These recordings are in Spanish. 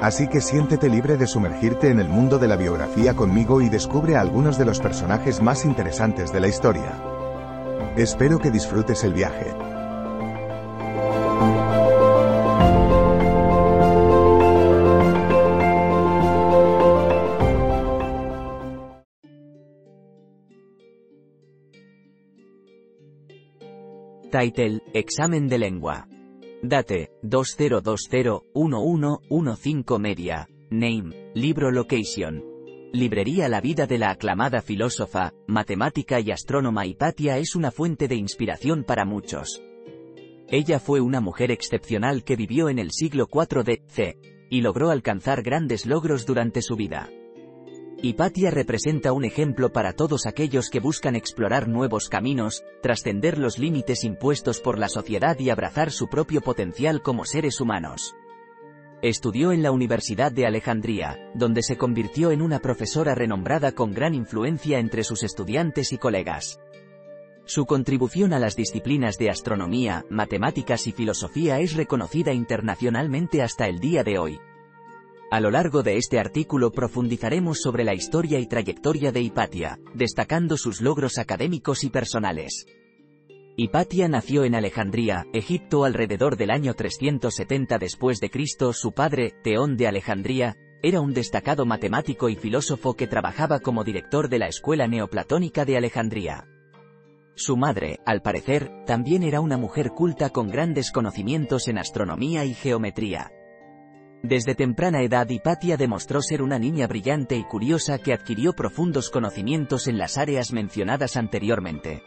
Así que siéntete libre de sumergirte en el mundo de la biografía conmigo y descubre a algunos de los personajes más interesantes de la historia. Espero que disfrutes el viaje. Title, Examen de lengua. Date, 2020-1115 Media. Name, Libro Location. Librería La vida de la aclamada filósofa, matemática y astrónoma Hipatia es una fuente de inspiración para muchos. Ella fue una mujer excepcional que vivió en el siglo IV de C. y logró alcanzar grandes logros durante su vida. Hipatia representa un ejemplo para todos aquellos que buscan explorar nuevos caminos, trascender los límites impuestos por la sociedad y abrazar su propio potencial como seres humanos. Estudió en la Universidad de Alejandría, donde se convirtió en una profesora renombrada con gran influencia entre sus estudiantes y colegas. Su contribución a las disciplinas de astronomía, matemáticas y filosofía es reconocida internacionalmente hasta el día de hoy. A lo largo de este artículo profundizaremos sobre la historia y trayectoria de Hipatia, destacando sus logros académicos y personales. Hipatia nació en Alejandría, Egipto alrededor del año 370 después de Cristo. Su padre, Teón de Alejandría, era un destacado matemático y filósofo que trabajaba como director de la escuela neoplatónica de Alejandría. Su madre, al parecer, también era una mujer culta con grandes conocimientos en astronomía y geometría. Desde temprana edad Hipatia demostró ser una niña brillante y curiosa que adquirió profundos conocimientos en las áreas mencionadas anteriormente.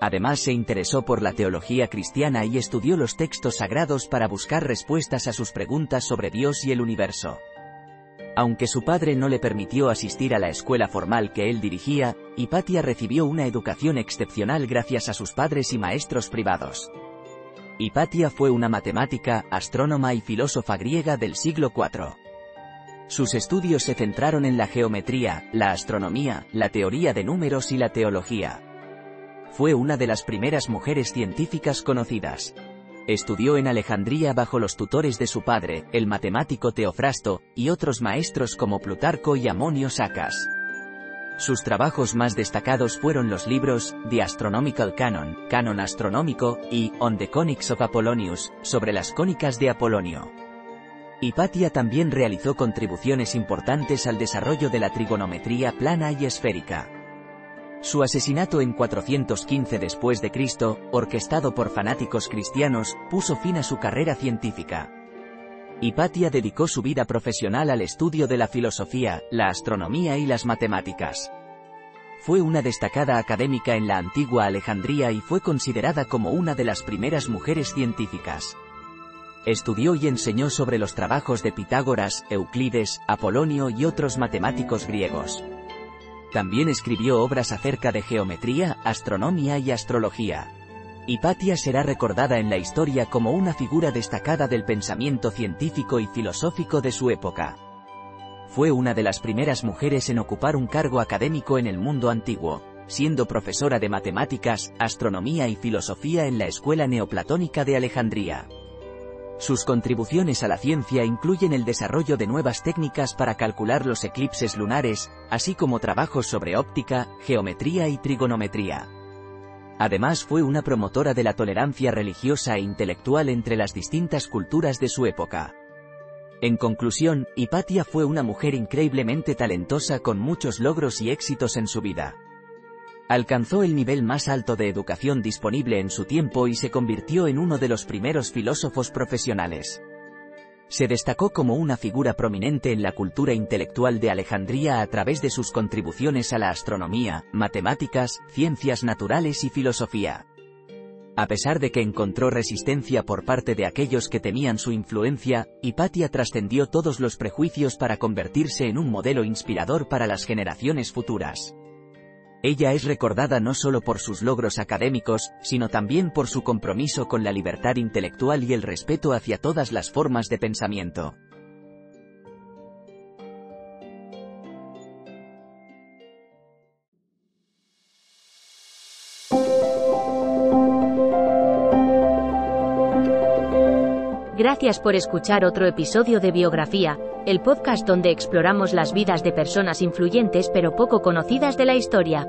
Además se interesó por la teología cristiana y estudió los textos sagrados para buscar respuestas a sus preguntas sobre Dios y el universo. Aunque su padre no le permitió asistir a la escuela formal que él dirigía, Hipatia recibió una educación excepcional gracias a sus padres y maestros privados. Hipatia fue una matemática, astrónoma y filósofa griega del siglo IV. Sus estudios se centraron en la geometría, la astronomía, la teoría de números y la teología. Fue una de las primeras mujeres científicas conocidas. Estudió en Alejandría bajo los tutores de su padre, el matemático Teofrasto, y otros maestros como Plutarco y Amonio Sacas. Sus trabajos más destacados fueron los libros The Astronomical Canon, Canon Astronómico, y On the Conics of Apollonius, sobre las cónicas de Apolonio. Hipatia también realizó contribuciones importantes al desarrollo de la trigonometría plana y esférica. Su asesinato en 415 después de Cristo, orquestado por fanáticos cristianos, puso fin a su carrera científica. Hipatia dedicó su vida profesional al estudio de la filosofía, la astronomía y las matemáticas. Fue una destacada académica en la antigua Alejandría y fue considerada como una de las primeras mujeres científicas. Estudió y enseñó sobre los trabajos de Pitágoras, Euclides, Apolonio y otros matemáticos griegos. También escribió obras acerca de geometría, astronomía y astrología. Hipatia será recordada en la historia como una figura destacada del pensamiento científico y filosófico de su época. Fue una de las primeras mujeres en ocupar un cargo académico en el mundo antiguo, siendo profesora de matemáticas, astronomía y filosofía en la Escuela Neoplatónica de Alejandría. Sus contribuciones a la ciencia incluyen el desarrollo de nuevas técnicas para calcular los eclipses lunares, así como trabajos sobre óptica, geometría y trigonometría. Además fue una promotora de la tolerancia religiosa e intelectual entre las distintas culturas de su época. En conclusión, Hipatia fue una mujer increíblemente talentosa con muchos logros y éxitos en su vida. Alcanzó el nivel más alto de educación disponible en su tiempo y se convirtió en uno de los primeros filósofos profesionales. Se destacó como una figura prominente en la cultura intelectual de Alejandría a través de sus contribuciones a la astronomía, matemáticas, ciencias naturales y filosofía. A pesar de que encontró resistencia por parte de aquellos que temían su influencia, Hipatia trascendió todos los prejuicios para convertirse en un modelo inspirador para las generaciones futuras. Ella es recordada no solo por sus logros académicos, sino también por su compromiso con la libertad intelectual y el respeto hacia todas las formas de pensamiento. Gracias por escuchar otro episodio de Biografía, el podcast donde exploramos las vidas de personas influyentes pero poco conocidas de la historia.